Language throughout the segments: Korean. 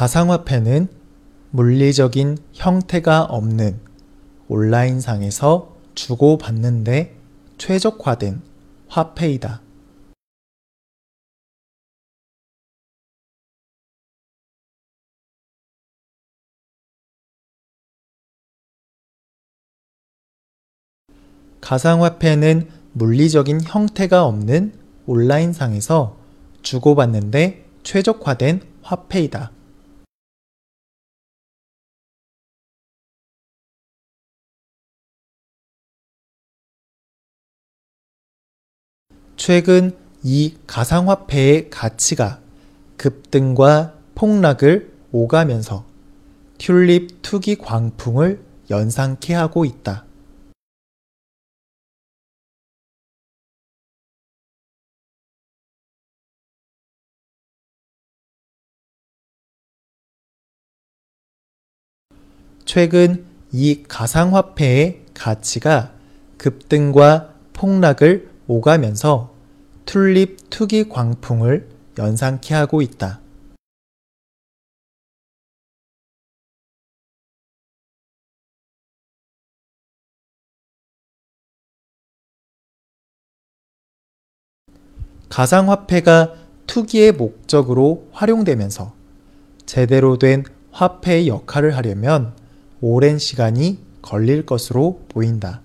가상화폐는 물리적인 형태가 없는 온라인상에서 주고받는데 최적화된 화폐이다. 가상화폐는 물리적인 형태가 없는 온라인상에서 주고받는데 최적화된 화폐이다. 최근 이 가상화폐의 가치가 급등과 폭락을 오가면서 튤립 투기 광풍을 연상케 하고 있다. 최근 이 가상화폐의 가치가 급등과 폭락을 오가면서 튤립 투기 광풍을 연상케 하고 있다. 가상화폐가 투기의 목적으로 활용되면서 제대로 된 화폐의 역할을 하려면 오랜 시간이 걸릴 것으로 보인다.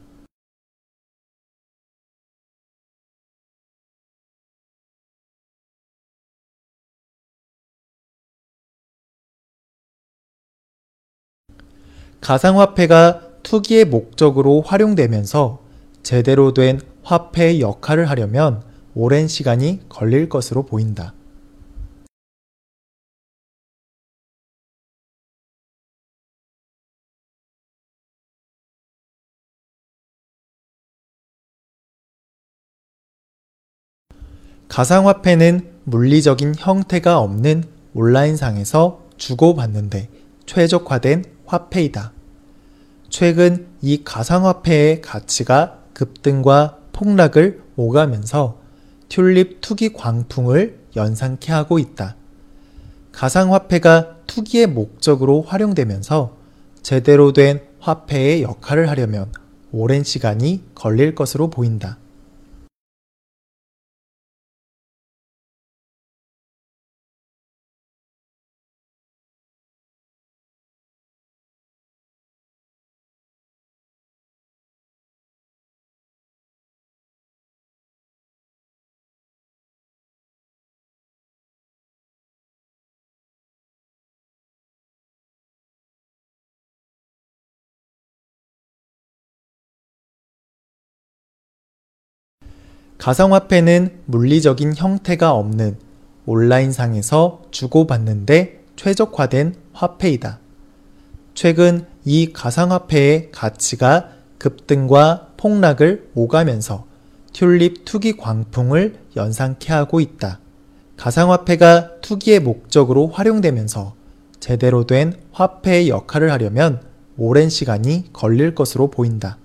가상화폐가 투기의 목적으로 활용되면서 제대로 된 화폐의 역할을 하려면 오랜 시간이 걸릴 것으로 보인다. 가상화폐는 물리적인 형태가 없는 온라인상에서 주고받는데 최적화된 화폐이다. 최근 이 가상화폐의 가치가 급등과 폭락을 오가면서 튤립 투기 광풍을 연상케 하고 있다. 가상화폐가 투기의 목적으로 활용되면서 제대로 된 화폐의 역할을 하려면 오랜 시간이 걸릴 것으로 보인다. 가상화폐는 물리적인 형태가 없는 온라인상에서 주고받는데 최적화된 화폐이다. 최근 이 가상화폐의 가치가 급등과 폭락을 오가면서 튤립 투기 광풍을 연상케 하고 있다. 가상화폐가 투기의 목적으로 활용되면서 제대로 된 화폐의 역할을 하려면 오랜 시간이 걸릴 것으로 보인다.